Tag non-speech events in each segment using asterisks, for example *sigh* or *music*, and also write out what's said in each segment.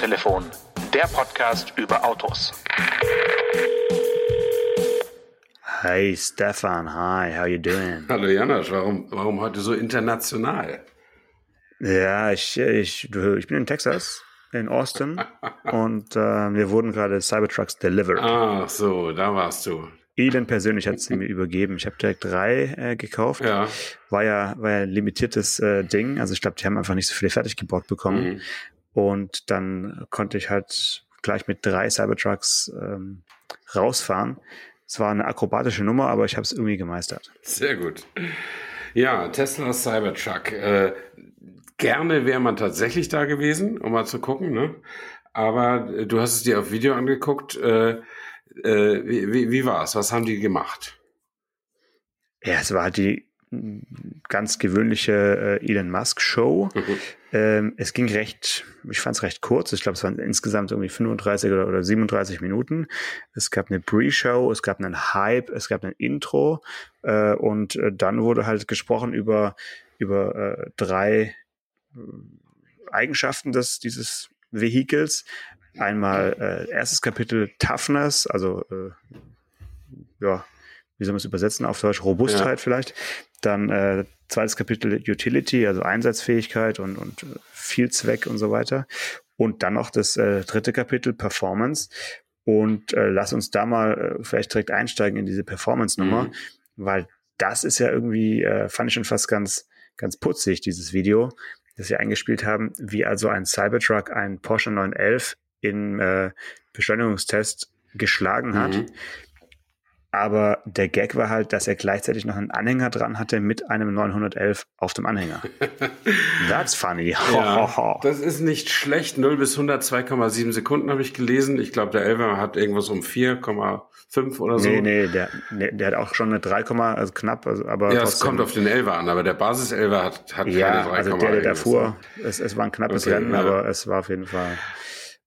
Autotelefon, der Podcast über Autos. Hey Stefan, hi, how you doing? Hallo Janosch, warum, warum heute so international? Ja, ich, ich, ich bin in Texas, in Austin *laughs* und äh, wir wurden gerade Cybertrucks delivered. Ach so, da warst du. Elon persönlich hat sie mir übergeben. Ich habe direkt drei äh, gekauft. Ja. War ja, war ja ein limitiertes äh, Ding. Also ich glaube, die haben einfach nicht so viele fertig gebaut bekommen. Mhm. Und dann konnte ich halt gleich mit drei Cybertrucks ähm, rausfahren. Es war eine akrobatische Nummer, aber ich habe es irgendwie gemeistert. Sehr gut. Ja, Tesla Cybertruck. Äh, gerne wäre man tatsächlich da gewesen, um mal zu gucken, ne? Aber äh, du hast es dir auf Video angeguckt. Äh, äh, wie, wie, wie war es? Was haben die gemacht? Ja, es war die mm, ganz gewöhnliche äh, Elon Musk Show. Mhm. Ähm, es ging recht, ich fand es recht kurz. Ich glaube, es waren insgesamt irgendwie 35 oder, oder 37 Minuten. Es gab eine Pre-Show, es gab einen Hype, es gab ein Intro äh, und äh, dann wurde halt gesprochen über über äh, drei äh, Eigenschaften des dieses Vehikels. Einmal äh, erstes Kapitel Toughness, also äh, ja, wie soll man es übersetzen auf Deutsch? Robustheit Ja. vielleicht. Dann zweites Kapitel Utility, also Einsatzfähigkeit und, und äh, Vielzweck und so weiter. Und dann noch das äh, dritte Kapitel Performance. Und äh, lass uns da mal äh, vielleicht direkt einsteigen in diese Performance-Nummer, Mhm. weil das ist ja irgendwie, äh, fand ich schon fast ganz, ganz putzig, dieses Video, das wir eingespielt haben, wie also ein Cybertruck ein Porsche 911 im äh, Beschleunigungstest geschlagen hat. Mhm. Aber der Gag war halt, dass er gleichzeitig noch einen Anhänger dran hatte mit einem 911 auf dem Anhänger. *laughs* That's funny. *laughs* Ja, das ist nicht schlecht. 0 bis 100, 2,7 Sekunden habe ich gelesen. Ich glaube, der Elfer hat irgendwas um 4,5 oder so. nee, nee, der, nee, der hat auch schon eine 3, also knapp, also, aber Ja, es kommt auf den Elfer an, aber der Basis-Elfer hat, hat Ja, keine 3, also der, der da fuhr, es, es war ein knappes Okay, Rennen, ja. aber es war auf jeden Fall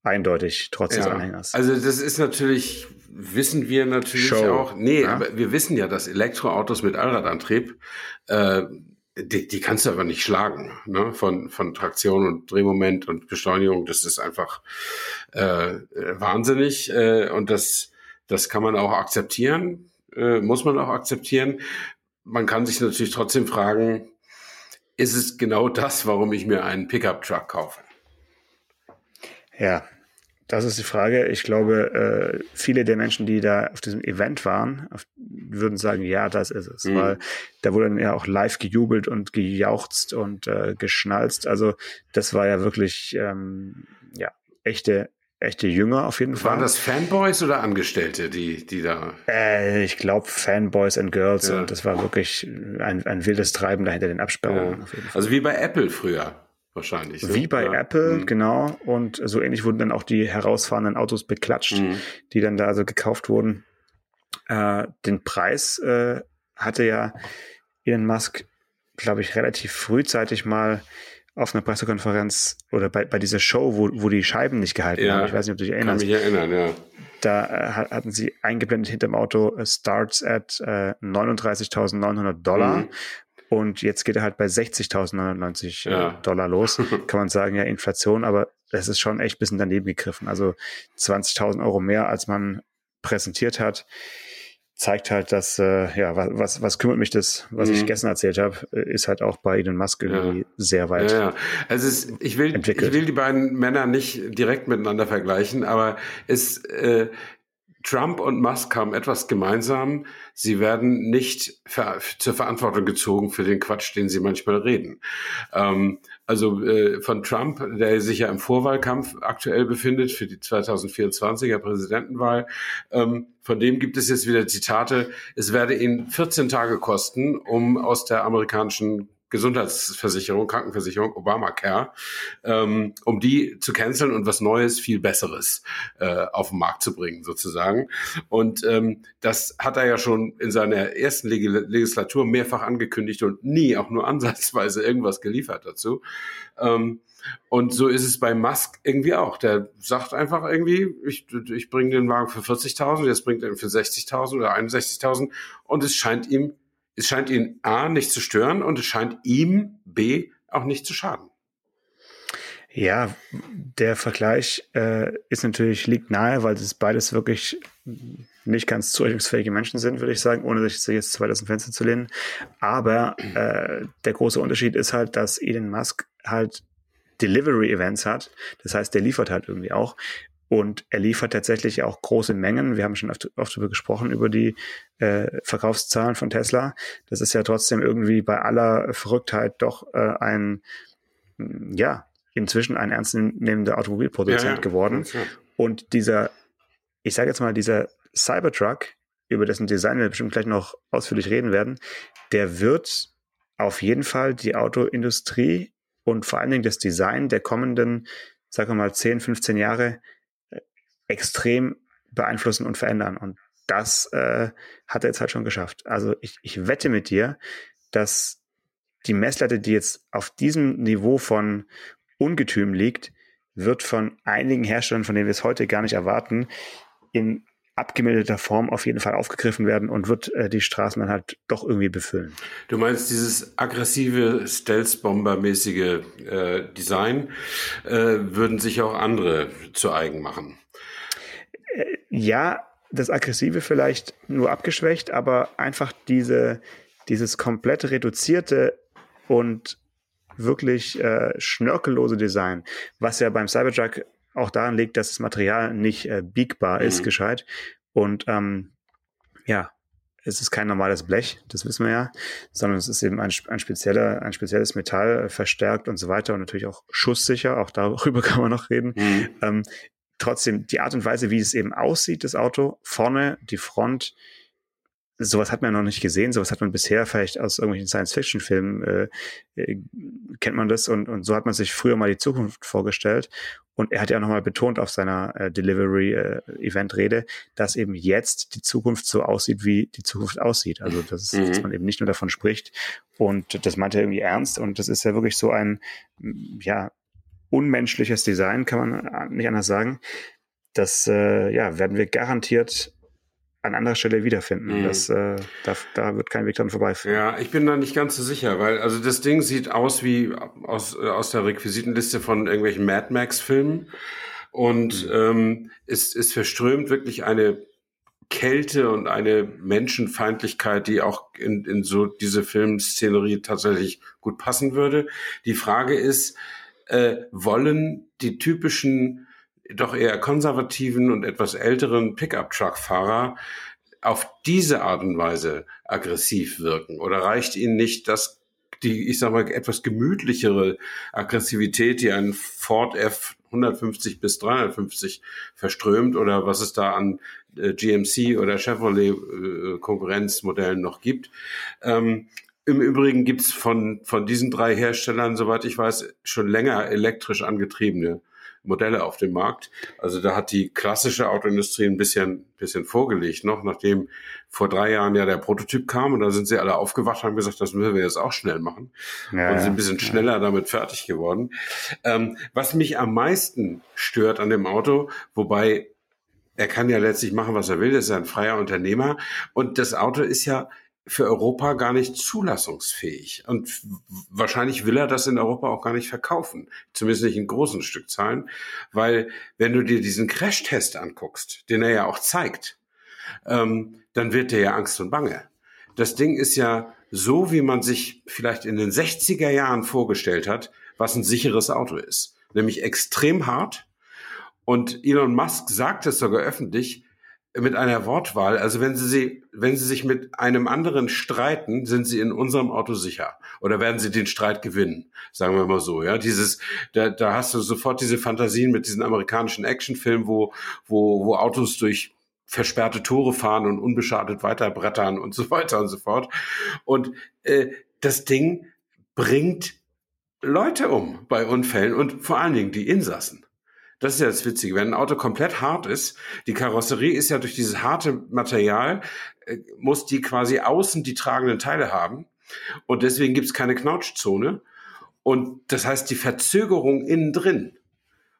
eindeutig, trotz des Ja, Anhängers. Also das ist natürlich, wissen wir natürlich Show, auch. Nee, ja. aber wir wissen ja, dass Elektroautos mit Allradantrieb, äh, die, die kannst du aber nicht schlagen, ne? Von, von Traktion und Drehmoment und Beschleunigung. Das ist einfach äh, äh, wahnsinnig. Äh, und das, das kann man auch akzeptieren, äh, muss man auch akzeptieren. Man kann sich natürlich trotzdem fragen, ist es genau das, warum ich mir einen Pickup-Truck kaufe? Ja, das ist die Frage. Ich glaube, äh, viele der Menschen, die da auf diesem Event waren, auf, würden sagen, ja, das ist es. Mhm. Weil da wurde dann ja auch live gejubelt und gejauchzt und äh, geschnalzt. Also das war ja wirklich ähm, ja, echte, echte Jünger auf jeden Fall. Waren das Fanboys oder Angestellte, die, die da Äh, ich glaube Fanboys and Girls Ja. und das war wirklich ein, ein wildes Treiben dahinter den Absperrungen. Ja. Auf jeden Fall. Also wie bei Apple früher wahrscheinlich. Wie bei Ja. Apple, Mhm. genau. Und so ähnlich wurden dann auch die herausfahrenden Autos beklatscht, Mhm. die dann da also gekauft wurden. Äh, den Preis äh, hatte ja Elon Musk, glaube ich, relativ frühzeitig mal auf einer Pressekonferenz oder bei, bei dieser Show, wo, wo die Scheiben nicht gehalten Ja. haben. Ich weiß nicht, ob du dich Kann erinnerst. mich erinnern, ja. Da äh, hat- hatten sie eingeblendet hinterm Auto äh, starts at äh, 39.900 Dollar. Mhm. Und jetzt geht er halt bei 60.999 Ja. äh, Dollar los. *laughs* Kann man sagen, ja, Inflation, aber das ist schon echt ein bisschen daneben gegriffen. Also 20.000 Euro mehr, als man präsentiert hat, zeigt halt, dass, äh, ja, was, was, was kümmert mich das, was ich Mhm. gestern erzählt habe, äh, ist halt auch bei Elon Musk irgendwie sehr weit. Ja, ja. Also es, ich will, entwickelt. ich will die beiden Männer nicht direkt miteinander vergleichen, aber es, äh, Trump und Musk haben etwas gemeinsam. Sie werden nicht ver zur Verantwortung gezogen für den Quatsch, den sie manchmal reden. Ähm, also äh, von Trump, der sich ja im Vorwahlkampf aktuell befindet für die 2024er Präsidentenwahl, ähm, von dem gibt es jetzt wieder Zitate. Es werde ihn 14 Tage kosten, um aus der amerikanischen Gesundheitsversicherung, Krankenversicherung, Obamacare, ähm, um die zu canceln und was Neues, viel Besseres äh, auf den Markt zu bringen, sozusagen. Und ähm, das hat er ja schon in seiner ersten Leg Legislatur mehrfach angekündigt und nie auch nur *laughs* ansatzweise irgendwas geliefert dazu. Ähm, und so ist es bei Musk irgendwie auch. Der sagt einfach irgendwie, ich, ich bringe den Wagen für 40.000, jetzt bringt er ihn für 60.000 oder 61.000 und es scheint ihm, es scheint ihn A nicht zu stören und es scheint ihm B auch nicht zu schaden. Ja, der Vergleich äh, ist natürlich, liegt nahe, weil es beides wirklich nicht ganz zurechnungsfähige Menschen sind, würde ich sagen, ohne sich jetzt zu weit aus dem Fenster zu lehnen. Aber äh, der große Unterschied ist halt, dass Elon Musk halt Delivery-Events hat. Das heißt, der liefert halt irgendwie auch. Und er liefert tatsächlich auch große Mengen. Wir haben schon oft, oft darüber gesprochen, über die äh, Verkaufszahlen von Tesla. Das ist ja trotzdem irgendwie bei aller Verrücktheit doch äh, ein, ja, inzwischen ein ernstnehmender Automobilproduzent ja, ja. geworden. Ja. Und dieser, ich sage jetzt mal, dieser Cybertruck, über dessen Design wir bestimmt gleich noch ausführlich reden werden, der wird auf jeden Fall die Autoindustrie und vor allen Dingen das Design der kommenden, sagen wir mal, 10, 15 Jahre extrem beeinflussen und verändern. Und das äh, hat er jetzt halt schon geschafft. Also ich, ich wette mit dir, dass die Messlatte, die jetzt auf diesem Niveau von Ungetüm liegt, wird von einigen Herstellern, von denen wir es heute gar nicht erwarten, in abgemilderter Form auf jeden Fall aufgegriffen werden und wird äh, die Straßen dann halt doch irgendwie befüllen. Du meinst dieses aggressive Stealth-Bomber-mäßige äh, Design äh, würden sich auch andere zu eigen machen? Ja, das Aggressive vielleicht nur abgeschwächt, aber einfach diese, dieses komplett reduzierte und wirklich äh, schnörkellose Design, was ja beim Cybertruck auch daran liegt, dass das Material nicht äh, biegbar mhm. ist, gescheit. Und ähm, ja, es ist kein normales Blech, das wissen wir ja, sondern es ist eben ein, ein, spezieller, ein spezielles Metall, äh, verstärkt und so weiter und natürlich auch schusssicher, auch darüber *laughs* kann man noch reden. Mhm. Ähm, trotzdem, die Art und Weise, wie es eben aussieht, das Auto, vorne, die Front, sowas hat man noch nicht gesehen, sowas hat man bisher vielleicht aus irgendwelchen Science-Fiction-Filmen, äh, äh, kennt man das und, und so hat man sich früher mal die Zukunft vorgestellt. Und er hat ja nochmal betont auf seiner äh, Delivery-Event-Rede, äh, dass eben jetzt die Zukunft so aussieht, wie die Zukunft aussieht. Also das ist, mhm. dass man eben nicht nur davon spricht und das meint er irgendwie ernst und das ist ja wirklich so ein, ja, unmenschliches Design, kann man nicht anders sagen. Das äh, ja, werden wir garantiert an anderer Stelle wiederfinden. Mhm. Das, äh, da, da wird kein Weg dran vorbeiführen. Ja, ich bin da nicht ganz so sicher, weil also das Ding sieht aus wie aus, äh, aus der Requisitenliste von irgendwelchen Mad Max-Filmen und mhm. ähm, ist, ist verströmt wirklich eine Kälte und eine Menschenfeindlichkeit, die auch in, in so diese Filmszenerie tatsächlich gut passen würde. Die Frage ist, äh, wollen die typischen doch eher konservativen und etwas älteren Pickup-Truck-Fahrer auf diese Art und Weise aggressiv wirken? Oder reicht ihnen nicht das, die, ich sage mal, etwas gemütlichere Aggressivität, die ein Ford F 150 bis 350 verströmt oder was es da an äh, GMC oder Chevrolet äh, Konkurrenzmodellen noch gibt. Ähm, Im Übrigen gibt's von, von diesen drei Herstellern, soweit ich weiß, schon länger elektrisch angetriebene Modelle auf dem Markt. Also da hat die klassische Autoindustrie ein bisschen, bisschen vorgelegt noch, nachdem vor drei Jahren ja der Prototyp kam und da sind sie alle aufgewacht, haben gesagt, das müssen wir jetzt auch schnell machen ja, und sind ein bisschen schneller ja. damit fertig geworden. Ähm, was mich am meisten stört an dem Auto, wobei er kann ja letztlich machen, was er will, ist ein freier Unternehmer und das Auto ist ja für Europa gar nicht zulassungsfähig. Und wahrscheinlich will er das in Europa auch gar nicht verkaufen. Zumindest nicht in großen Stückzahlen. Weil wenn du dir diesen Crashtest anguckst, den er ja auch zeigt, ähm, dann wird dir ja Angst und Bange. Das Ding ist ja so, wie man sich vielleicht in den 60er Jahren vorgestellt hat, was ein sicheres Auto ist. Nämlich extrem hart. Und Elon Musk sagt es sogar öffentlich, mit einer Wortwahl. Also wenn Sie, sie, wenn Sie sich mit einem anderen streiten, sind Sie in unserem Auto sicher oder werden Sie den Streit gewinnen, sagen wir mal so. Ja, dieses, da, da hast du sofort diese Fantasien mit diesen amerikanischen Actionfilmen, wo, wo, wo Autos durch versperrte Tore fahren und unbeschadet weiterbrettern und *laughs* so weiter und so fort. Und äh, das Ding bringt Leute um bei Unfällen und vor allen Dingen die Insassen. Das ist ja das Witzige. Wenn ein Auto komplett hart ist, die Karosserie ist ja durch dieses harte Material, äh, muss die quasi außen die tragenden Teile haben. Und deswegen gibt es keine Knautschzone. Und das heißt, die Verzögerung innen drin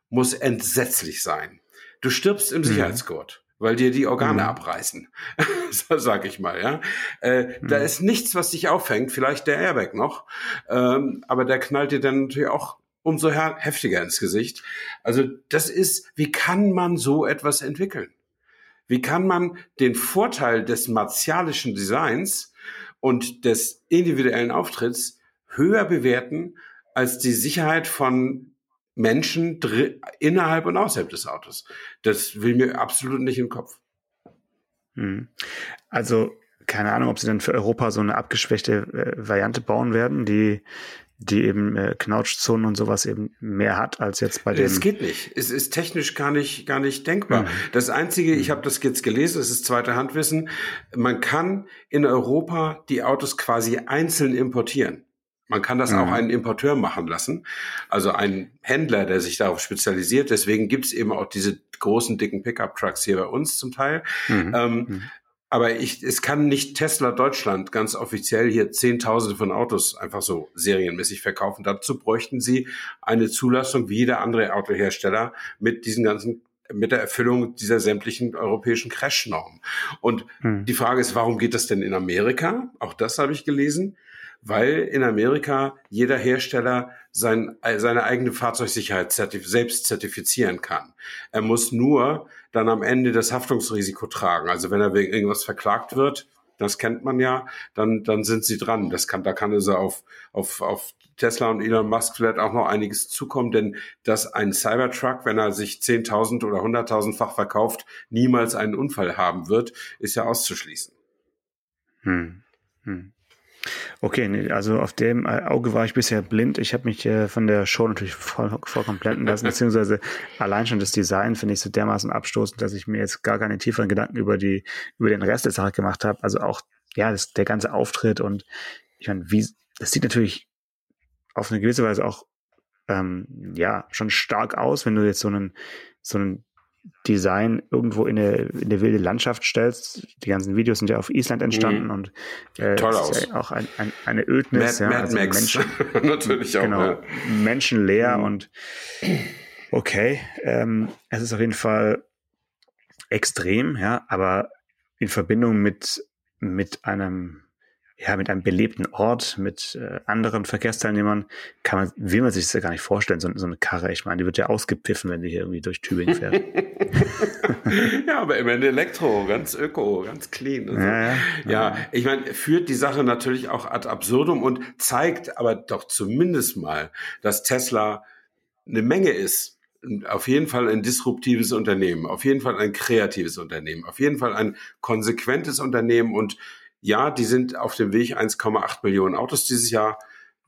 muss entsetzlich sein. Du stirbst im mhm. Sicherheitsgurt weil dir die Organe mhm. abreißen, *laughs* sag ich mal. Ja, äh, mhm. da ist nichts, was dich auffängt. Vielleicht der Airbag noch, ähm, aber der knallt dir dann natürlich auch umso heftiger ins Gesicht. Also das ist, wie kann man so etwas entwickeln? Wie kann man den Vorteil des martialischen Designs und des individuellen Auftritts höher bewerten als die Sicherheit von Menschen innerhalb und außerhalb des Autos? Das will mir absolut nicht den Kopf. Hm. Also keine Ahnung, ob sie dann für Europa so eine abgeschwächte äh, Variante bauen werden, die die eben äh, Knautschzonen und sowas eben mehr hat als jetzt bei den. Es geht nicht. Es ist technisch gar nicht gar nicht denkbar. Mhm. Das einzige, ich habe das jetzt gelesen, es ist zweite Handwissen, man kann in Europa die Autos quasi einzeln importieren. Man kann das mhm. auch einen Importeur machen lassen, also ein Händler, der sich darauf spezialisiert. Deswegen gibt es eben auch diese großen, dicken Pickup-Trucks hier bei uns zum Teil. Mhm. Ähm, mhm. Aber ich, es kann nicht Tesla Deutschland ganz offiziell hier Zehntausende von Autos einfach so serienmäßig verkaufen. Dazu bräuchten sie eine Zulassung wie jeder andere Autohersteller mit diesen ganzen mit der Erfüllung dieser sämtlichen europäischen Crash-Normen. Und hm. die Frage ist, warum geht das denn in Amerika? Auch das habe ich gelesen weil in Amerika jeder Hersteller sein, seine eigene Fahrzeugsicherheit selbst zertifizieren kann. Er muss nur dann am Ende das Haftungsrisiko tragen. Also wenn er wegen irgendwas verklagt wird, das kennt man ja, dann, dann sind sie dran. Das kann, da kann also auf, auf, auf Tesla und Elon Musk vielleicht auch noch einiges zukommen, denn dass ein Cybertruck, wenn er sich 10.000 oder 100.000-fach verkauft, niemals einen Unfall haben wird, ist ja auszuschließen. Hm. Hm. Okay, nee, also auf dem äh, Auge war ich bisher blind. Ich habe mich äh, von der Show natürlich voll, vollkommen blenden lassen, *laughs* beziehungsweise allein schon das Design finde ich so dermaßen abstoßend, dass ich mir jetzt gar keine tieferen Gedanken über die über den Rest der Sache gemacht habe. Also auch ja, das, der ganze Auftritt und ich meine, wie das sieht natürlich auf eine gewisse Weise auch ähm, ja schon stark aus, wenn du jetzt so einen so einen Design irgendwo in eine, in eine wilde Landschaft stellst. Die ganzen Videos sind ja auf Island entstanden mhm. und äh, Toll aus. Ist ja auch ein, ein, eine Ödnis. Mad, ja, Mad also Max. Menschen, *laughs* Natürlich auch. Genau, ja. menschenleer mhm. und okay, ähm, es ist auf jeden Fall extrem, ja, aber in Verbindung mit, mit einem ja, mit einem belebten Ort, mit äh, anderen Verkehrsteilnehmern, kann man, will man sich das ja gar nicht vorstellen, so, so eine Karre. Ich meine, die wird ja ausgepfiffen, wenn die hier irgendwie durch Tübingen fährt. *laughs* ja, aber immerhin Elektro, ganz öko, ganz clean. Also, ja, ja, ja, ich meine, führt die Sache natürlich auch ad absurdum und zeigt aber doch zumindest mal, dass Tesla eine Menge ist. Auf jeden Fall ein disruptives Unternehmen, auf jeden Fall ein kreatives Unternehmen, auf jeden Fall ein konsequentes Unternehmen und ja, die sind auf dem Weg, 1,8 Millionen Autos dieses Jahr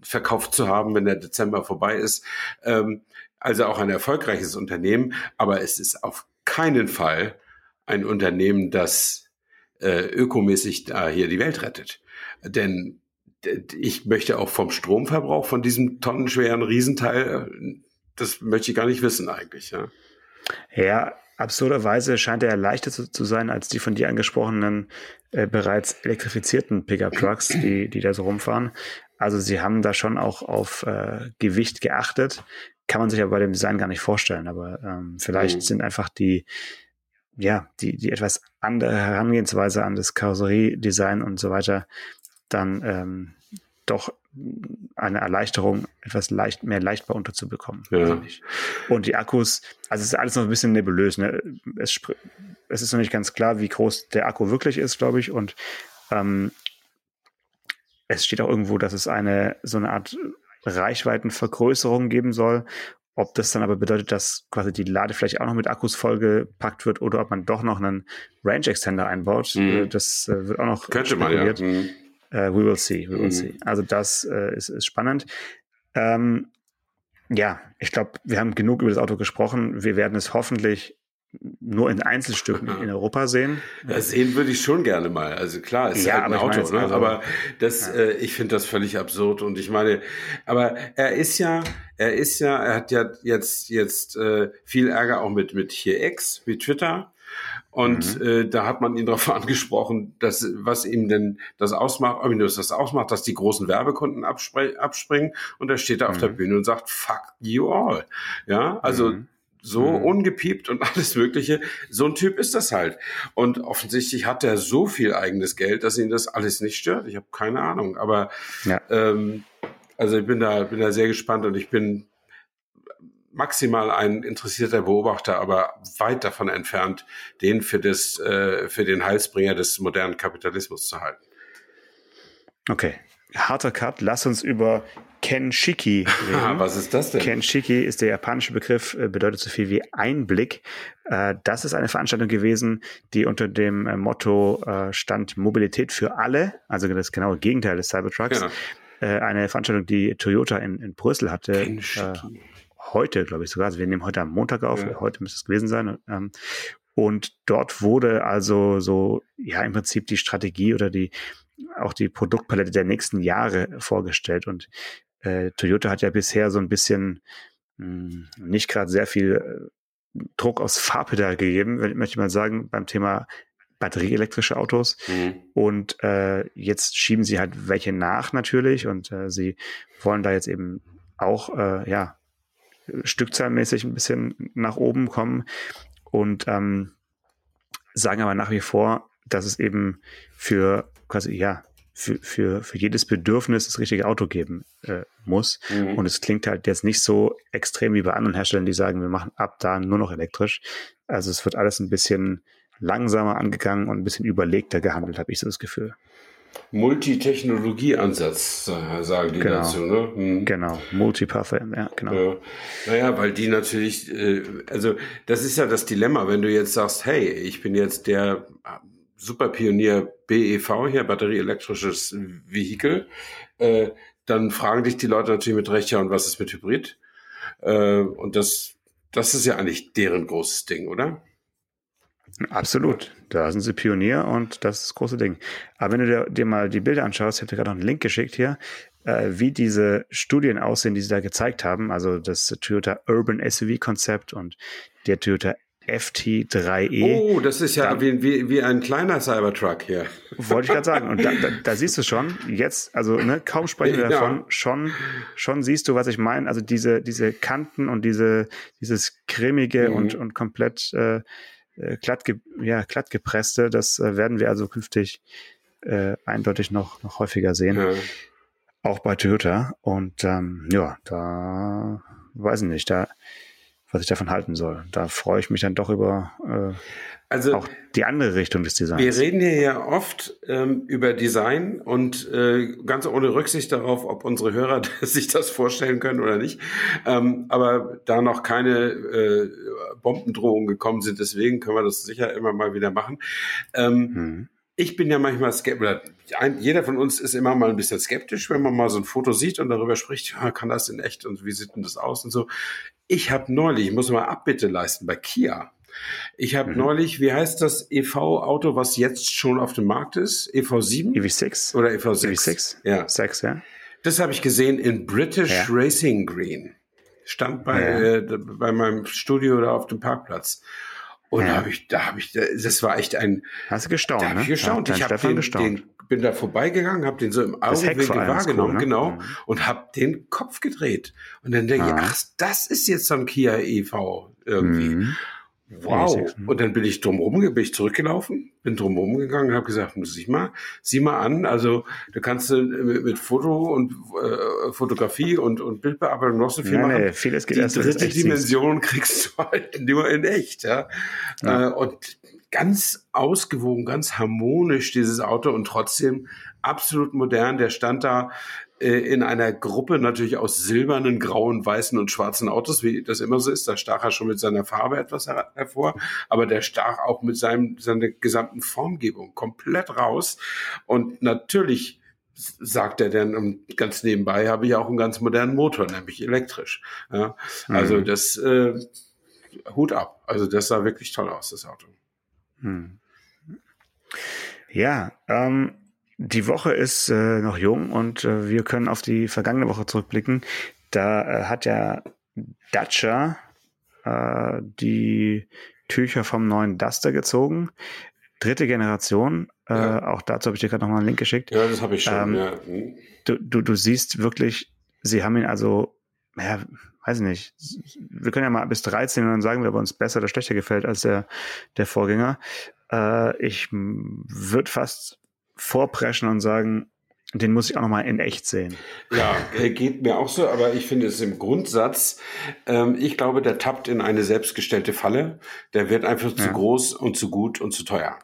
verkauft zu haben, wenn der Dezember vorbei ist. Ähm, also auch ein erfolgreiches Unternehmen, aber es ist auf keinen Fall ein Unternehmen, das äh, ökomäßig da hier die Welt rettet. Denn ich möchte auch vom Stromverbrauch von diesem tonnenschweren Riesenteil, äh, das möchte ich gar nicht wissen eigentlich. Ja, ja absurderweise scheint er leichter zu, zu sein als die von dir angesprochenen äh, bereits elektrifizierten Pickup-Trucks, die, die da so rumfahren. Also sie haben da schon auch auf äh, Gewicht geachtet. Kann man sich aber bei dem Design gar nicht vorstellen. Aber ähm, vielleicht mhm. sind einfach die, ja, die, die etwas andere Herangehensweise an das Karosseriedesign und so weiter dann ähm, doch eine Erleichterung, etwas leicht, mehr leichtbar unterzubekommen. Ja. Und die Akkus, also es ist alles noch ein bisschen nebulös. Ne? Es, es ist noch nicht ganz klar, wie groß der Akku wirklich ist, glaube ich. Und ähm, es steht auch irgendwo, dass es eine so eine Art Reichweitenvergrößerung geben soll. Ob das dann aber bedeutet, dass quasi die Ladefläche auch noch mit Akkus vollgepackt wird oder ob man doch noch einen Range Extender einbaut, mhm. das äh, wird auch noch Könnte man ja. Mhm. Uh, we will see, we will mhm. see. Also das äh, ist, ist spannend. Ähm, ja, ich glaube, wir haben genug über das Auto gesprochen. Wir werden es hoffentlich nur in Einzelstücken in Europa sehen. Ja, sehen würde ich schon gerne mal. Also klar, es ist ja, halt ein Auto, ne? also, aber das, ja. äh, ich finde das völlig absurd. Und ich meine, aber er ist ja, er ist ja, er hat ja jetzt jetzt äh, viel Ärger auch mit mit hier X wie Twitter. Und mhm. äh, da hat man ihn *laughs* darauf angesprochen, dass was ihm denn das ausmacht, ihm das, ausmacht, dass die großen Werbekunden abspr abspringen. Und er steht da mhm. auf der mhm. Bühne und sagt, fuck you all. Ja, also mhm. so mhm. ungepiept und *laughs* alles Mögliche. So ein Typ ist das halt. Und offensichtlich hat er so viel eigenes Geld, dass ihn das alles nicht stört. Ich habe keine Ahnung. Aber ja. ähm, also ich bin da, bin da sehr gespannt und ich bin maximal ein interessierter Beobachter, aber weit davon entfernt, den für das, äh, für den Heilsbringer des modernen Kapitalismus zu halten. Okay. Harter Cut. Lass uns über Kenshiki *laughs* reden. Was ist das denn? Kenshiki ist der japanische Begriff, äh, bedeutet so viel wie Einblick. Äh, das ist eine Veranstaltung gewesen, die unter dem äh, Motto stand Mobilität für alle, also das genaue Gegenteil des Cybertrucks. Ja. Eine Veranstaltung, die Toyota in, in Brüssel hatte. Kenshiki. Heute, glaube ich sogar. Also wir nehmen heute am Montag auf. Ja. Heute müsste es gewesen sein. Ähm, und dort wurde also so, ja, im Prinzip die Strategie oder die, auch die Produktpalette der nächsten Jahre vorgestellt. Und äh, Toyota hat ja bisher so ein bisschen mh, hm, nicht gerade sehr viel äh, Druck aufs Fahrpedal gegeben, möchte ich mal sagen, beim Thema batterieelektrische Autos. Mhm. Und äh, jetzt schieben sie halt welche nach natürlich und äh, sie wollen da jetzt eben auch äh, ja stückzahlmäßig ein bisschen nach oben kommen und ähm, sagen aber nach wie vor, dass es eben für quasi ja für, für, für jedes Bedürfnis das richtige Auto geben äh, muss. Mhm. Und es klingt halt jetzt nicht so extrem wie bei anderen Herstellern, die sagen, wir machen ab da nur noch elektrisch. Also es wird alles ein bisschen langsamer angegangen und ein bisschen überlegter gehandelt, habe ich so das Gefühl. Multitechnologie-Ansatz, sagen die genau. dazu, ne? Hm. Genau, Multipath, ja, genau. Ja. Naja, weil die natürlich, äh, also das ist ja das Dilemma, wenn du jetzt sagst, hey, ich bin jetzt der Superpionier BEV hier, batterieelektrisches Vehikel, äh, dann fragen dich die Leute natürlich mit Recht, ja, und was ist mit Hybrid? Äh, und das, das ist ja eigentlich deren großes Ding, oder? Absolut. Da sind sie Pionier und das ist das große Ding. Aber wenn du dir, dir mal die Bilder anschaust, ich habe dir gerade noch einen Link geschickt hier, äh, wie diese Studien aussehen, die sie da gezeigt haben, also das Toyota Urban SUV Konzept und der Toyota FT3E. Oh, das ist ja da, wie, wie, wie ein kleiner Cybertruck hier. *laughs* Wollte ich gerade sagen. Und da, da, da, siehst du schon, jetzt, also ne, kaum sprechen wir davon, ja. schon, schon siehst du, was ich meine. Also diese, diese Kanten und diese, dieses cremige mhm. und, und komplett äh, äh glatt, ja, glatt gepresste, das äh, werden wir also künftig äh, eindeutig noch, noch häufiger sehen. Ja. Auch bei Toyota. Und ähm, ja, da weiß ich nicht, da was ich davon halten soll. Da freue ich mich dann doch über äh, also, auch die andere Richtung des Designs. Wir reden hier ja oft ähm, über Design und äh, ganz ohne Rücksicht darauf, ob unsere Hörer *laughs* sich das vorstellen können oder nicht. Ähm, aber da noch keine äh, Bombendrohungen gekommen sind, deswegen können wir das sicher immer mal wieder machen. Ähm, hm ich bin ja manchmal skeptisch, jeder von uns ist immer mal ein bisschen skeptisch, wenn man mal so ein Foto sieht und darüber spricht, ja, kann das in echt und wie sieht denn das aus und so. Ich habe neulich, ich muss mal Abbitte leisten bei Kia. Ich habe mhm. neulich, wie heißt das EV-Auto, was jetzt schon auf dem Markt ist? EV7? EV6. Oder EV6? EV6. Ja. 6, ja. Das habe ich gesehen in British ja. Racing Green. Stand bei, ja. äh, bei meinem Studio da auf dem Parkplatz. Und ja. da habe ich, da habe ich, das war echt ein. Hast du gestaunt? Da habe ich gestaunt. Ja, ich habe den, den, bin da vorbeigegangen, habe den so im Augenwinkel wahrgenommen, cool, ne? genau, mhm. und habe den Kopf gedreht. Und dann denke ich, ach, das ist jetzt so ein Kia EV irgendwie. Mhm. Wow. Und dann bin ich drumherum, bin ich zurückgelaufen, bin drumherum gegangen und habe gesagt, muss ich mal, sieh mal an, also du kannst mit, mit Foto und äh, Fotografie und, und Bildbearbeitung noch so viel ja, machen. Nee, vieles geht Die erst, dritte Dimension siehst. kriegst du halt *laughs* nur in echt, ja. ja. Äh, und ganz ausgewogen, ganz harmonisch dieses Auto und trotzdem absolut modern. Der stand da in einer Gruppe natürlich aus silbernen, grauen, weißen und schwarzen Autos, wie das immer so ist. Da stach er schon mit seiner Farbe etwas her hervor, aber der stach auch mit seinem, seiner gesamten Formgebung komplett raus. Und natürlich sagt er dann ganz nebenbei, habe ich auch einen ganz modernen Motor, nämlich elektrisch. Ja, also mhm. das äh, Hut ab. Also das sah wirklich toll aus, das Auto. Mhm. Ja, ähm, die Woche ist äh, noch jung und äh, wir können auf die vergangene Woche zurückblicken. Da äh, hat ja Dacia äh, die Tücher vom neuen Duster gezogen. Dritte Generation. Äh, ja. Auch dazu habe ich dir gerade nochmal einen Link geschickt. Ja, das habe ich schon. Ähm, ja. Hm. du, du, du siehst wirklich, sie haben ihn also, ja, weiß nicht, wir können ja mal bis 13 und dann sagen wir, ob uns besser oder schlechter gefällt als der, der Vorgänger. Äh, ich würde fast vorpreschen und sagen, den muss ich auch nochmal in echt sehen. Ja, geht mir auch so, aber ich finde es im Grundsatz, ähm, ich glaube, der tappt in eine selbstgestellte Falle. Der wird einfach ja. zu groß und zu gut und zu teuer.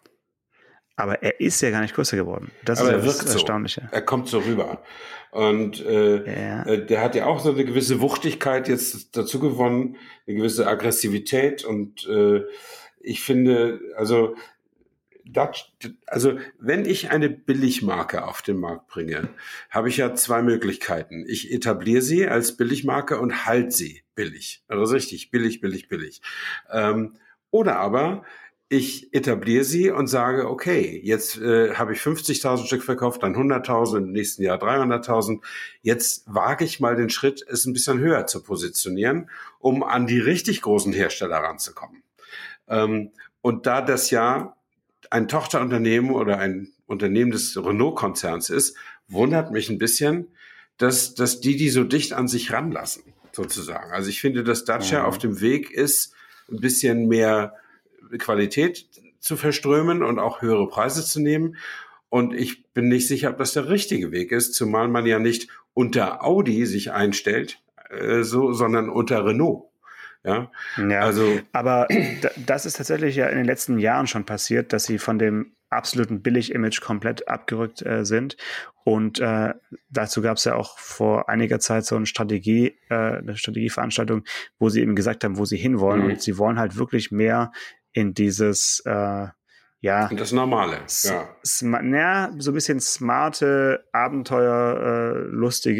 Aber er ist ja gar nicht größer geworden. Das aber ist er das Erstaunliche. So. Er kommt so rüber. Und äh, ja. Äh, der hat ja auch so eine gewisse Wuchtigkeit jetzt dazu gewonnen, eine gewisse Aggressivität. Und äh, ich finde, also das, also wenn ich eine Billigmarke auf den Markt bringe, habe ich ja zwei Möglichkeiten. Ich etabliere sie als Billigmarke und halte sie billig. Also richtig, billig, billig, billig. Ähm, oder aber ich etabliere sie und sage, okay, jetzt äh, habe ich 50.000 Stück verkauft, dann 100.000, im nächsten Jahr 300.000. Jetzt wage ich mal den Schritt, es ein bisschen höher zu positionieren, um an die richtig großen Hersteller ranzukommen. Ähm, und da das ja ein Tochterunternehmen oder ein Unternehmen des Renault-Konzerns ist, wundert mich ein bisschen, dass, dass die die so dicht an sich ranlassen, sozusagen. Also ich finde, dass Dacia mhm. auf dem Weg ist, ein bisschen mehr Qualität zu verströmen und auch höhere Preise zu nehmen. Und ich bin nicht sicher, ob das der richtige Weg ist, zumal man ja nicht unter Audi sich einstellt, äh, so, sondern unter Renault. Ja, ja also. Aber das ist tatsächlich ja in den letzten Jahren schon passiert, dass sie von dem absoluten Billig-Image komplett abgerückt äh, sind. Und äh, dazu gab es ja auch vor einiger Zeit so eine Strategie, äh, eine Strategieveranstaltung, wo sie eben gesagt haben, wo sie hinwollen. Mhm. Und sie wollen halt wirklich mehr in dieses äh, ja. Und das Normale, ja. ja. So ein bisschen smarte, Abenteuer, äh,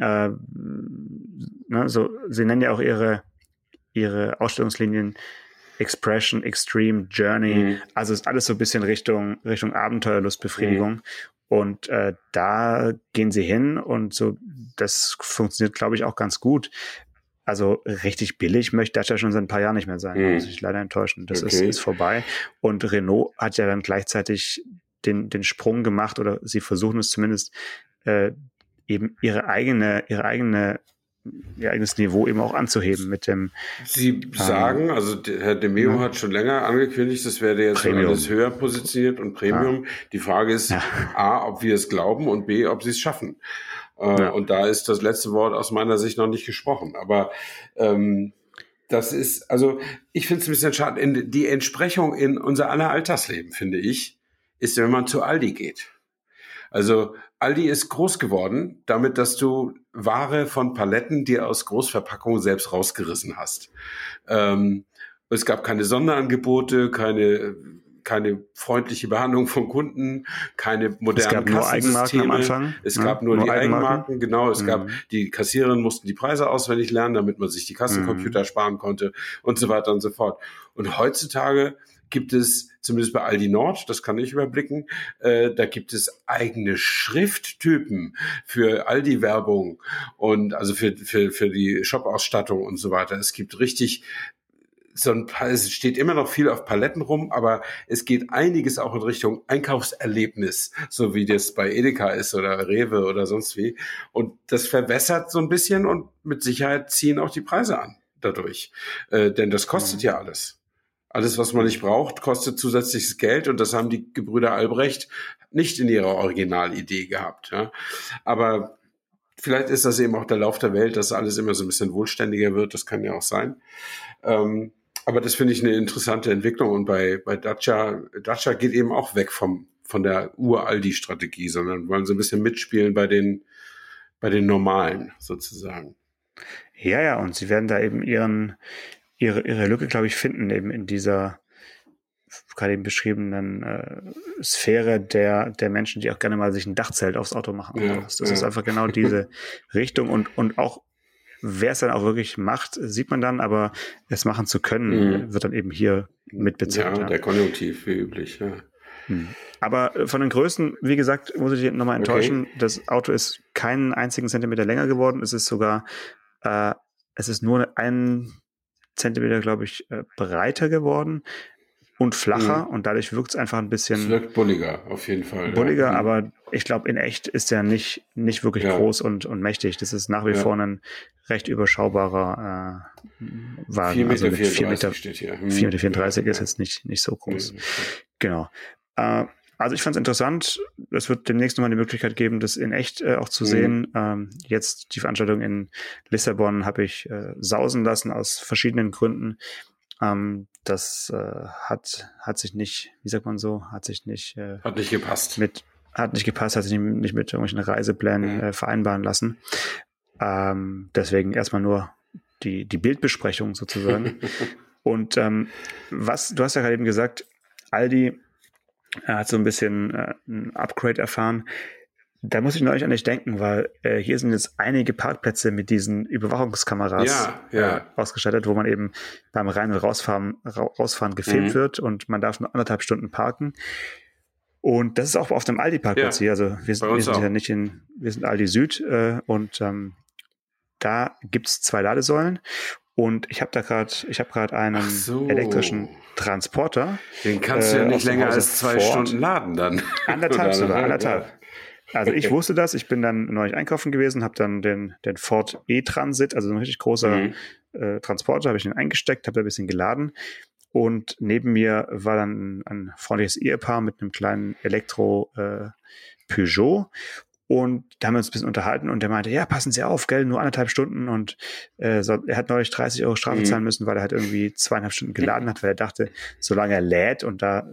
äh, ne, so, sie nennen ja auch ihre ihre Ausstellungslinien Expression, Extreme, Journey. Mhm. Also ist alles so ein bisschen Richtung, Richtung Abenteuerlustbefriedigung. Mhm. Und äh, da gehen sie hin und so, das funktioniert, glaube ich, auch ganz gut. Also richtig billig möchte das ja schon seit ein paar Jahren nicht mehr sein. Mhm. Muss ich leider enttäuschen. Das okay. ist, ist vorbei. Und Renault hat ja dann gleichzeitig den, den Sprung gemacht oder sie versuchen es zumindest, äh, eben ihre eigene, ihre eigene ihr eigenes Niveau eben auch anzuheben mit dem. Sie ähm, sagen, also Herr Demeo ja. hat schon länger angekündigt, das werde jetzt Premium. alles höher positioniert und Premium. Ja. Die Frage ist ja. A, ob wir es glauben und B, ob sie es schaffen. Äh, und da ist das letzte Wort aus meiner Sicht noch nicht gesprochen. Aber ähm, das ist, also ich finde es ein bisschen schade. In, die Entsprechung in unser aller Alltagsleben, finde ich, ist, wenn man zu Aldi geht. Also Aldi ist groß geworden, damit, dass du Ware von Paletten dir aus Großverpackungen selbst rausgerissen hast. Ähm, es gab keine Sonderangebote, keine keine freundliche Behandlung von Kunden, keine modernen es gab nur Eigenmarken am Anfang. Es ja, gab nur, nur die Eigenmarken. Eigenmarken, genau. Es mhm. gab die Kassiererinnen mussten die Preise auswendig lernen, damit man sich die Kassencomputer mhm. sparen konnte und so weiter und so fort. Und heutzutage gibt es zumindest bei Aldi Nord, das kann ich überblicken, äh, da gibt es eigene Schrifttypen für Aldi-Werbung und also für, für, für die Shop-Ausstattung und so weiter. Es gibt richtig so ein paar, es steht immer noch viel auf Paletten rum, aber es geht einiges auch in Richtung Einkaufserlebnis, so wie das bei Edeka ist oder Rewe oder sonst wie. Und das verwässert so ein bisschen und mit Sicherheit ziehen auch die Preise an dadurch. Äh, denn das kostet mhm. ja alles. Alles, was man nicht braucht, kostet zusätzliches Geld und das haben die Gebrüder Albrecht nicht in ihrer Originalidee gehabt. Ja. Aber vielleicht ist das eben auch der Lauf der Welt, dass alles immer so ein bisschen wohlständiger wird. Das kann ja auch sein. Ähm, aber das finde ich eine interessante Entwicklung und bei, bei Dacia, Dacia geht eben auch weg vom, von der Ur-Aldi-Strategie, sondern wollen so ein bisschen mitspielen bei den, bei den Normalen sozusagen. Ja, ja, und sie werden da eben ihren, ihre, ihre Lücke, glaube ich, finden, eben in dieser gerade eben beschriebenen äh, Sphäre der, der Menschen, die auch gerne mal sich ein Dachzelt aufs Auto machen. Ja, das, ja. ist einfach genau diese *laughs* Richtung und, und auch wer es dann auch wirklich macht, sieht man dann, aber es machen zu können, mhm. wird dann eben hier mitbezahlt. Ja, ja, der Konjunktiv, wie üblich, ja. Hm. Aber äh, von den Größen, wie gesagt, muss ich nochmal enttäuschen, okay. das Auto ist keinen einzigen Zentimeter länger geworden, es ist sogar, äh, es ist nur ein Zentimeter, glaube ich, äh, breiter geworden und flacher mhm. und dadurch wirkt es einfach ein bisschen. Es wirkt bulliger, auf jeden Fall. Bulliger, ja. Mhm. aber ich glaube, in echt ist er nicht, nicht wirklich ja. groß und, und mächtig. Das ist nach wie ja. vor ein recht überschaubarer äh, Wagen. 4 Meter also 4 Meter, steht hier. 4 Meter 34 ist jetzt nicht, nicht so groß. Mhm. Genau. Äh, also ich fand es interessant. Es wird demnächst nochmal die Möglichkeit geben, das in echt äh, auch zu mhm. sehen. Ähm, jetzt die Veranstaltung in Lissabon habe ich äh, sausen lassen aus verschiedenen Gründen. Ähm, das äh, hat, hat sich nicht, wie sagt man so, hat sich nicht, äh, hat nicht gepasst. Mit, hat nicht gepasst, hat sich nicht, nicht mit irgendwelchen Reiseplänen mhm. äh, vereinbaren lassen. Ähm, deswegen erstmal nur die, die Bildbesprechung sozusagen. *laughs* Und ähm, was, du hast ja gerade eben gesagt, Aldi hat so ein bisschen äh, ein Upgrade erfahren. Da muss ich neulich an dich denken, weil äh, hier sind jetzt einige Parkplätze mit diesen Überwachungskameras ja, ja. Äh, ausgestattet, wo man eben beim Rein- und Rausfahren, ra rausfahren gefilmt mhm. wird und man darf nur anderthalb Stunden parken. Und das ist auch auf dem Aldi-Parkplatz ja, hier. Also wir sind, wir sind ja nicht in, wir sind Aldi Süd äh, und ähm, da gibt's zwei Ladesäulen und ich habe da gerade, ich habe gerade einen so. elektrischen Transporter. Den kannst du ja äh, nicht länger als zwei Ford. Stunden laden dann. Anderthalb *laughs* sogar, anderthalb. Also ich *laughs* wusste das, ich bin dann neulich einkaufen gewesen, habe dann den, den Ford E-Transit, also ein richtig großer mhm. äh, Transporter, habe ich den eingesteckt, habe da ein bisschen geladen und neben mir war dann ein, ein freundliches Ehepaar mit einem kleinen Elektro äh, Peugeot und da haben wir uns ein bisschen unterhalten und der meinte, ja, passen Sie auf, gell, nur anderthalb Stunden und äh, so, er hat neulich 30 Euro Strafe mhm. zahlen müssen, weil er halt irgendwie zweieinhalb Stunden geladen hat, weil er dachte, solange er lädt und da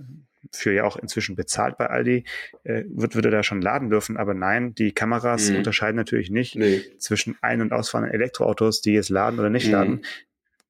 für ja auch inzwischen bezahlt bei Aldi, äh, wird, würde er da schon laden dürfen. Aber nein, die Kameras mhm. unterscheiden natürlich nicht nee. zwischen ein- und ausfahrenden Elektroautos, die jetzt laden oder nicht mhm. laden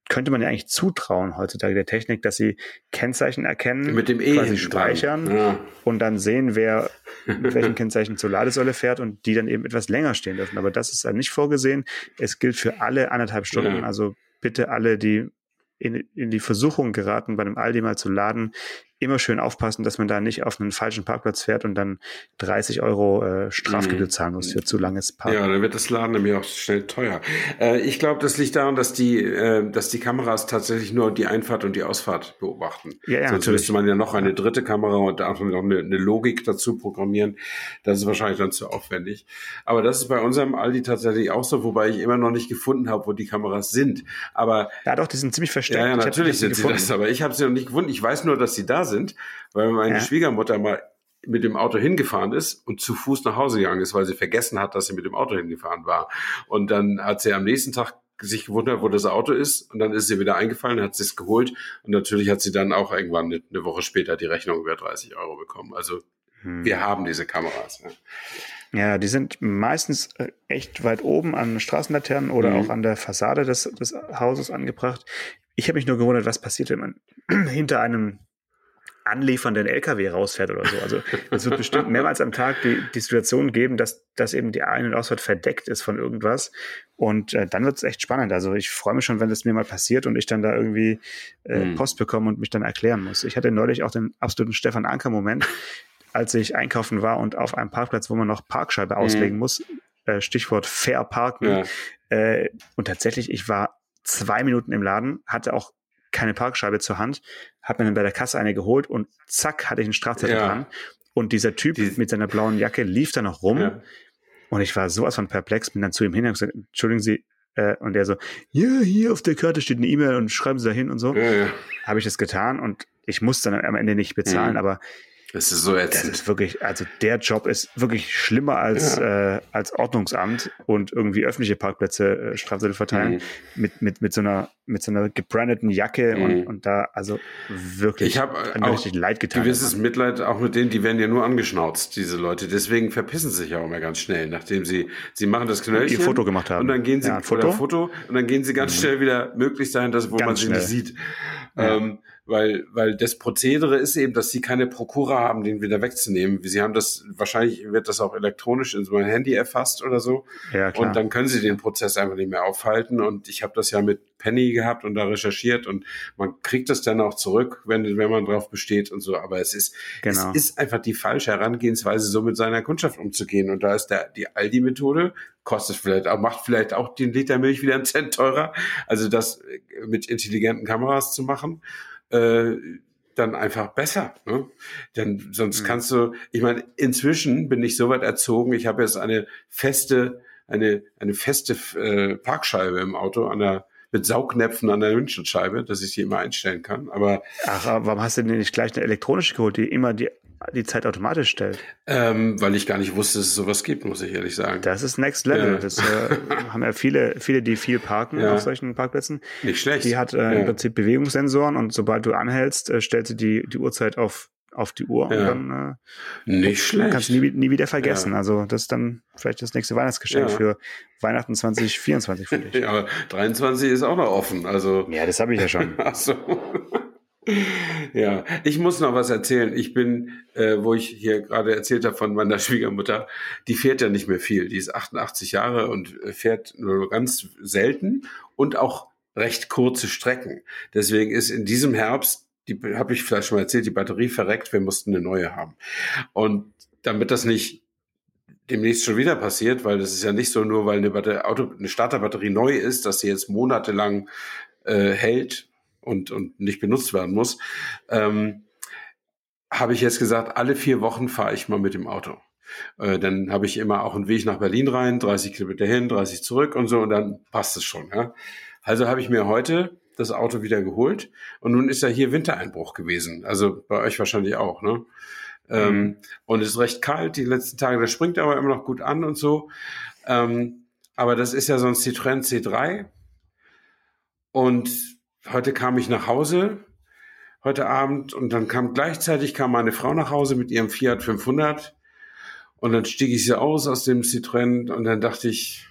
könnte man ja eigentlich zutrauen heutzutage der Technik, dass sie Kennzeichen erkennen, mit dem e quasi speichern ja. und dann sehen, wer *laughs* mit welchen Kennzeichen zur Ladesäule fährt und die dann eben etwas länger stehen dürfen. Aber das ist dann nicht vorgesehen. Es gilt für alle anderthalb Stunden. Ja. Also bitte alle, die in, in die Versuchung geraten, bei einem Aldi mal zu laden, immer schön aufpassen, dass man da nicht auf einen falschen Parkplatz fährt und dann 30 Euro äh, Strafgebühr mhm. zahlen muss für zu langes Parken. Ja, dann wird das Laden nämlich auch schnell teuer. Äh, ich glaube, das liegt daran, dass die, äh, dass die Kameras tatsächlich nur die Einfahrt und die Ausfahrt beobachten. Ja, ja, Sonst natürlich. müsste man ja noch eine dritte Kamera und auch noch eine, eine Logik dazu programmieren. Das ist wahrscheinlich dann zu aufwendig. Aber das ist bei unserem Aldi tatsächlich auch so, wobei ich immer noch nicht gefunden habe, wo die Kameras sind. Aber ja, doch, die sind ziemlich versteckt. Ja, ja natürlich sind sie das, aber ich habe sie noch nicht gefunden. Ich weiß nur, dass sie da sind, weil meine ja. Schwiegermutter mal mit dem Auto hingefahren ist und zu Fuß nach Hause gegangen ist, weil sie vergessen hat, dass sie mit dem Auto hingefahren war. Und dann hat sie am nächsten Tag sich gewundert, wo das Auto ist. Und dann ist sie wieder eingefallen, hat sie es geholt. Und natürlich hat sie dann auch irgendwann eine, eine Woche später die Rechnung über 30 Euro bekommen. Also hm. wir haben diese Kameras. Ja. Ja, die sind meistens äh, echt weit oben an Straßenlaternen oder mhm. auch an der Fassade des, des Hauses angebracht. Ich habe mich nur gewundert, was passiert, wenn man *clears throat* hinter einem anliefernden LKW rausfährt oder so. Also es wird bestimmt *laughs* mehrmals am Tag die, die Situation geben, dass, dass eben die Ein- und Ausfahrt verdeckt ist von irgendwas. Und äh, dann wird es echt spannend. Also ich freue mich schon, wenn das mir mal passiert und ich dann da irgendwie äh, mhm. Post bekomme und mich dann erklären muss. Ich hatte neulich auch den absoluten Stefan Anker-Moment, *laughs* als ich einkaufen war und auf einem Parkplatz, wo man noch Parkscheibe mhm. auslegen muss, äh, Stichwort fair parken. Ja. Äh, und tatsächlich, ich war zwei Minuten im Laden, hatte auch keine Parkscheibe zur Hand, habe mir dann bei der Kasse eine geholt und zack, hatte ich einen Strafzettel ja. dran. Und dieser Typ Die, mit seiner blauen Jacke lief da noch rum. Ja. Und ich war sowas von perplex, bin dann zu ihm hin und gesagt, entschuldigen Sie, äh, und der so, ja, hier auf der Karte steht eine E-Mail und schreiben Sie da hin und so. Ja. Habe ich das getan und ich musste dann am Ende nicht bezahlen, mhm. aber das ist so ätzend. Das ist wirklich, also der Job ist wirklich schlimmer als, ja. äh, als Ordnungsamt und irgendwie öffentliche Parkplätze äh, Strafzettel verteilen mhm. mit, mit, mit so einer, mit so einer gebrandeten Jacke mhm. und, und da, also wirklich, ich habe auch richtig leid getan. Gewisses also. Mitleid auch mit denen, die werden ja nur angeschnauzt, diese Leute. Deswegen verpissen sie sich ja auch immer ganz schnell, nachdem sie, sie machen das Knöllchen. Ihr Foto gemacht haben. Und dann gehen sie, ja, Foto? Foto, und dann gehen sie ganz mhm. schnell wieder möglich sein, dass, wo ganz man sie schnell. nicht sieht. Ja. Ähm, weil, weil das Prozedere ist eben, dass sie keine Prokura haben, den wieder wegzunehmen. Sie haben das, wahrscheinlich wird das auch elektronisch in so ein Handy erfasst oder so. Ja, klar. Und dann können sie den Prozess einfach nicht mehr aufhalten. Und ich habe das ja mit Penny gehabt und da recherchiert und man kriegt das dann auch zurück, wenn, wenn man drauf besteht und so. Aber es ist, genau. es ist einfach die falsche Herangehensweise, so mit seiner Kundschaft umzugehen. Und da ist der, die Aldi-Methode, kostet vielleicht auch, macht vielleicht auch den Liter Milch wieder einen Cent teurer. Also das mit intelligenten Kameras zu machen äh, dann einfach besser. Ne? Denn sonst mhm. kannst du, ich meine, inzwischen bin ich so weit erzogen, ich habe jetzt eine feste, eine, eine feste äh, Parkscheibe im Auto an der mit Saugnäpfen an der Windschutzscheibe, dass ich sie immer einstellen kann. Aber ach, warum hast du denn nicht gleich eine elektronische geholt, die immer die die Zeit automatisch stellt? Ähm, weil ich gar nicht wusste, dass es sowas gibt, muss ich ehrlich sagen. Das ist Next Level. Ja. Das äh, *laughs* haben ja viele, viele, die viel parken Ja. auf solchen Parkplätzen. Nicht schlecht. Die hat äh, Ja. im Prinzip Bewegungssensoren und sobald du anhältst, äh, stellt sie die, die Uhrzeit auf, auf die Uhr und dann Nicht äh, schlecht. kannst du nie, nie wieder vergessen. Also das ist dann vielleicht das nächste Weihnachtsgeschenk für Weihnachten 2024 für *laughs* dich. ja, aber 23 ist auch noch offen. Also Ja, das habe ich ja schon. *laughs* Ach so. Ja, ich muss noch was erzählen. Ich bin, äh, wo ich hier gerade erzählt habe von meiner *laughs* Schwiegermutter, die fährt ja nicht mehr viel. Die ist 88 Jahre und äh, fährt nur ganz selten und auch recht kurze Strecken. Deswegen ist in diesem Herbst, die habe ich vielleicht schon mal erzählt, die Batterie verreckt. Wir mussten eine neue haben. Und damit das nicht demnächst schon wieder passiert, weil das ist ja nicht so nur, weil eine, Batter Auto, eine Starterbatterie neu ist, dass sie jetzt monatelang äh, hält und, und nicht benutzt werden muss, ähm, habe ich jetzt gesagt, alle vier Wochen fahre ich mal mit dem Auto. Äh, dann habe ich immer auch einen Weg nach Berlin rein, 30 Kilometer hin, 30 zurück und so, und dann passt es schon. Ja? Also habe ich mir heute das Auto wieder geholt und nun ist ja hier Wintereinbruch gewesen. Also bei euch wahrscheinlich auch, ne? Ähm, und es ist recht kalt die letzten Tage, das springt aber immer noch gut an und so. Ähm, aber das ist ja so ein Citroën C3. Und heute kam ich nach Hause, heute Abend, und dann kam gleichzeitig kam meine Frau nach Hause mit ihrem Fiat 500. Und dann stieg ich so aus aus dem Citroën und dann dachte ich,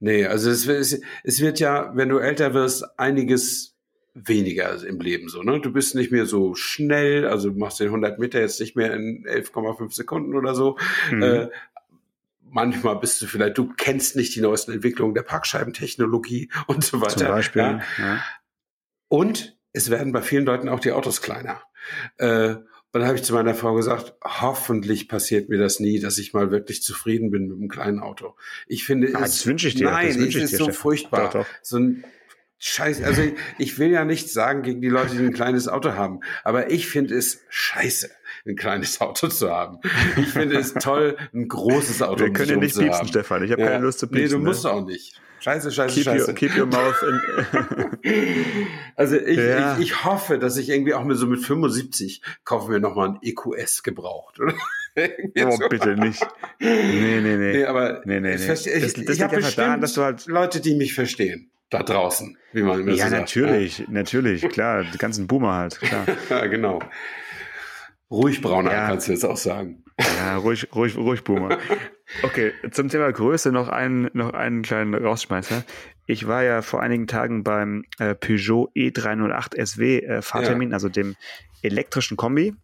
nee, also es, wird- es wird ja, wenn du älter wirst, einiges weniger im Leben so, ne? Du bist nicht mehr so schnell, also du machst den 100 Meter jetzt nicht mehr in 11,5 Sekunden oder so. Mhm. Äh, manchmal bist du vielleicht, du kennst nicht die neuesten Entwicklungen der Parkscheibentechnologie *laughs* und so weiter. Zum Beispiel. Ja? Ja. Und es werden bei vielen Leuten auch die Autos kleiner. Äh, und dann habe ich zu meiner Frau gesagt, hoffentlich passiert mir das nie, dass ich mal wirklich zufrieden bin mit einem kleinen Auto. Ich finde, Ah, es, das wünsche ich dir, Nein, das wünsche es ich ist dir, so Stefan. furchtbar. Doch, doch. So ein Scheiß, also ich, ich will ja nichts sagen gegen die Leute, die ein kleines Auto haben, aber ich finde es scheiße, ein kleines *laughs* Auto zu haben. Ich finde es *laughs* toll, ein großes Auto Wir um können sich ja nicht zu piepsen, haben. Stefan. Ich habe Ja. keine Lust zu Nee, piepsen. du musst ne? auch nicht. Scheiße, scheiße, keep, scheiße. your, keep your mouth in. *laughs* Also ich, Ja. ich, ich hoffe, dass ich irgendwie auch mit so mit 75 kaufen wir nochmal ein EQS gebraucht, oder? Oh, so. bitte nicht. Nee, nee, nee. Nee, aber Nee, nee, ich, nee. ich, Das- das ich liegt habe bestimmt daran, dass du halt- Leute, die mich verstehen, da draußen, wie man immer ja, so sagt. natürlich, natürlich, klar. Die ganzen Boomer halt, klar. Ja, genau. Ruhig brauner, Ja. kannst du jetzt auch sagen. Ja, ruhig, ruhig, ruhig, Boomer. Okay, zum Thema Größe noch einen, noch einen kleinen Rausschmeißer. Ich war ja vor einigen Tagen beim äh, Peugeot E308 SW äh, Fahrtermin, also dem elektrischen Kombi,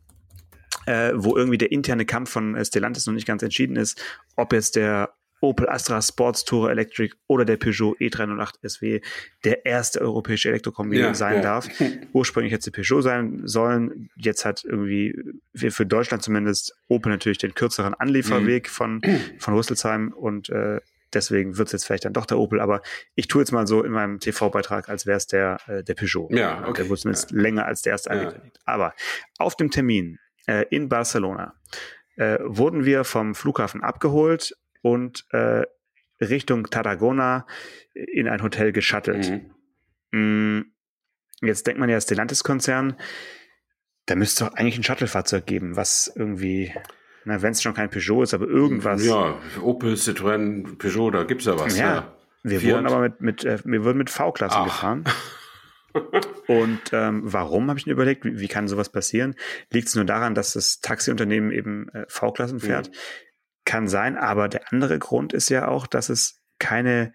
äh, wo irgendwie der interne Kampf von äh, Stellantis noch nicht ganz entschieden ist, ob jetzt der Opel Astra Sports Tourer Electric oder der Peugeot E308 SW der erste europäische Elektrokombi Ja, sein ja. darf. *laughs* Ursprünglich hätte es Peugeot sein sollen. Jetzt hat irgendwie für, für Deutschland zumindest Opel natürlich den kürzeren Anlieferweg von, von Rüsselsheim und äh, deswegen wird es jetzt vielleicht dann doch der Opel. Aber ich tue jetzt mal so in meinem TV-Beitrag, als wäre es der, äh, der Peugeot. Ja, okay. Der wurde zumindest länger als der erste Ja. angekündigt. Aber auf dem Termin äh, in Barcelona äh, wurden wir vom Flughafen abgeholt und äh, Richtung Tarragona in ein Hotel geschattelt. Mhm. Mm, Jetzt denkt man ja, Stellantis-Konzern, da müsste doch eigentlich ein Shuttle-Fahrzeug geben, was irgendwie, na, wenn es schon kein Peugeot ist, aber irgendwas. Ja, Opel, Citroën, Peugeot, da gibt's ja was. Ja, Ja. wir Fiat. wurden aber mit, mit, äh, wir wurden mit V-Klassen gefahren. *laughs* Und ähm, warum, habe ich mir überlegt, wie, wie kann sowas passieren? Liegt es nur daran, dass das Taxiunternehmen eben äh, V-Klassen fährt? Mhm. Kann sein, aber der andere Grund ist ja auch, dass es keine,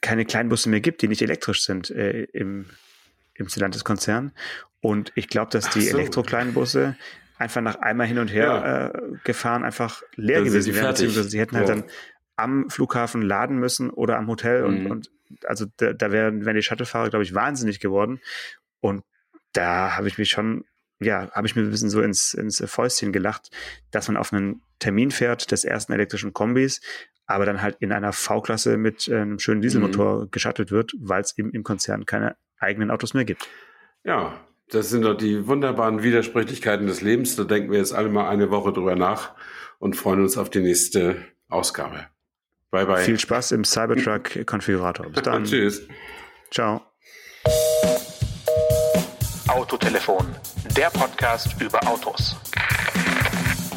keine Kleinbusse mehr gibt, die nicht elektrisch sind äh, im, im Stellantis-Konzern. Und ich glaube, dass die so. Elektro-Kleinbusse einfach nach einmal hin und her äh, gefahren einfach leer Dann gewesen wären, beziehungsweise sie hätten halt Ja. dann am Flughafen laden müssen oder am Hotel und, Mhm. und also da, da wären, wären die Shuttlefahrer, glaube ich, wahnsinnig geworden. Und da habe ich mich schon, ja, habe ich mir ein bisschen so ins, ins Fäustchen gelacht, dass man auf einen Termin fährt des ersten elektrischen Kombis, aber dann halt in einer V-Klasse mit einem schönen Dieselmotor Mhm. geschattelt wird, weil es eben im Konzern keine eigenen Autos mehr gibt. Ja, das sind doch die wunderbaren Widersprüchlichkeiten des Lebens. Da denken wir jetzt alle mal eine Woche drüber nach und freuen uns auf die nächste Ausgabe. Bye bye. Viel Spaß im Cybertruck-Konfigurator. Bis dann. *laughs* Tschüss. Ciao. Autotelefon, der Podcast über Autos.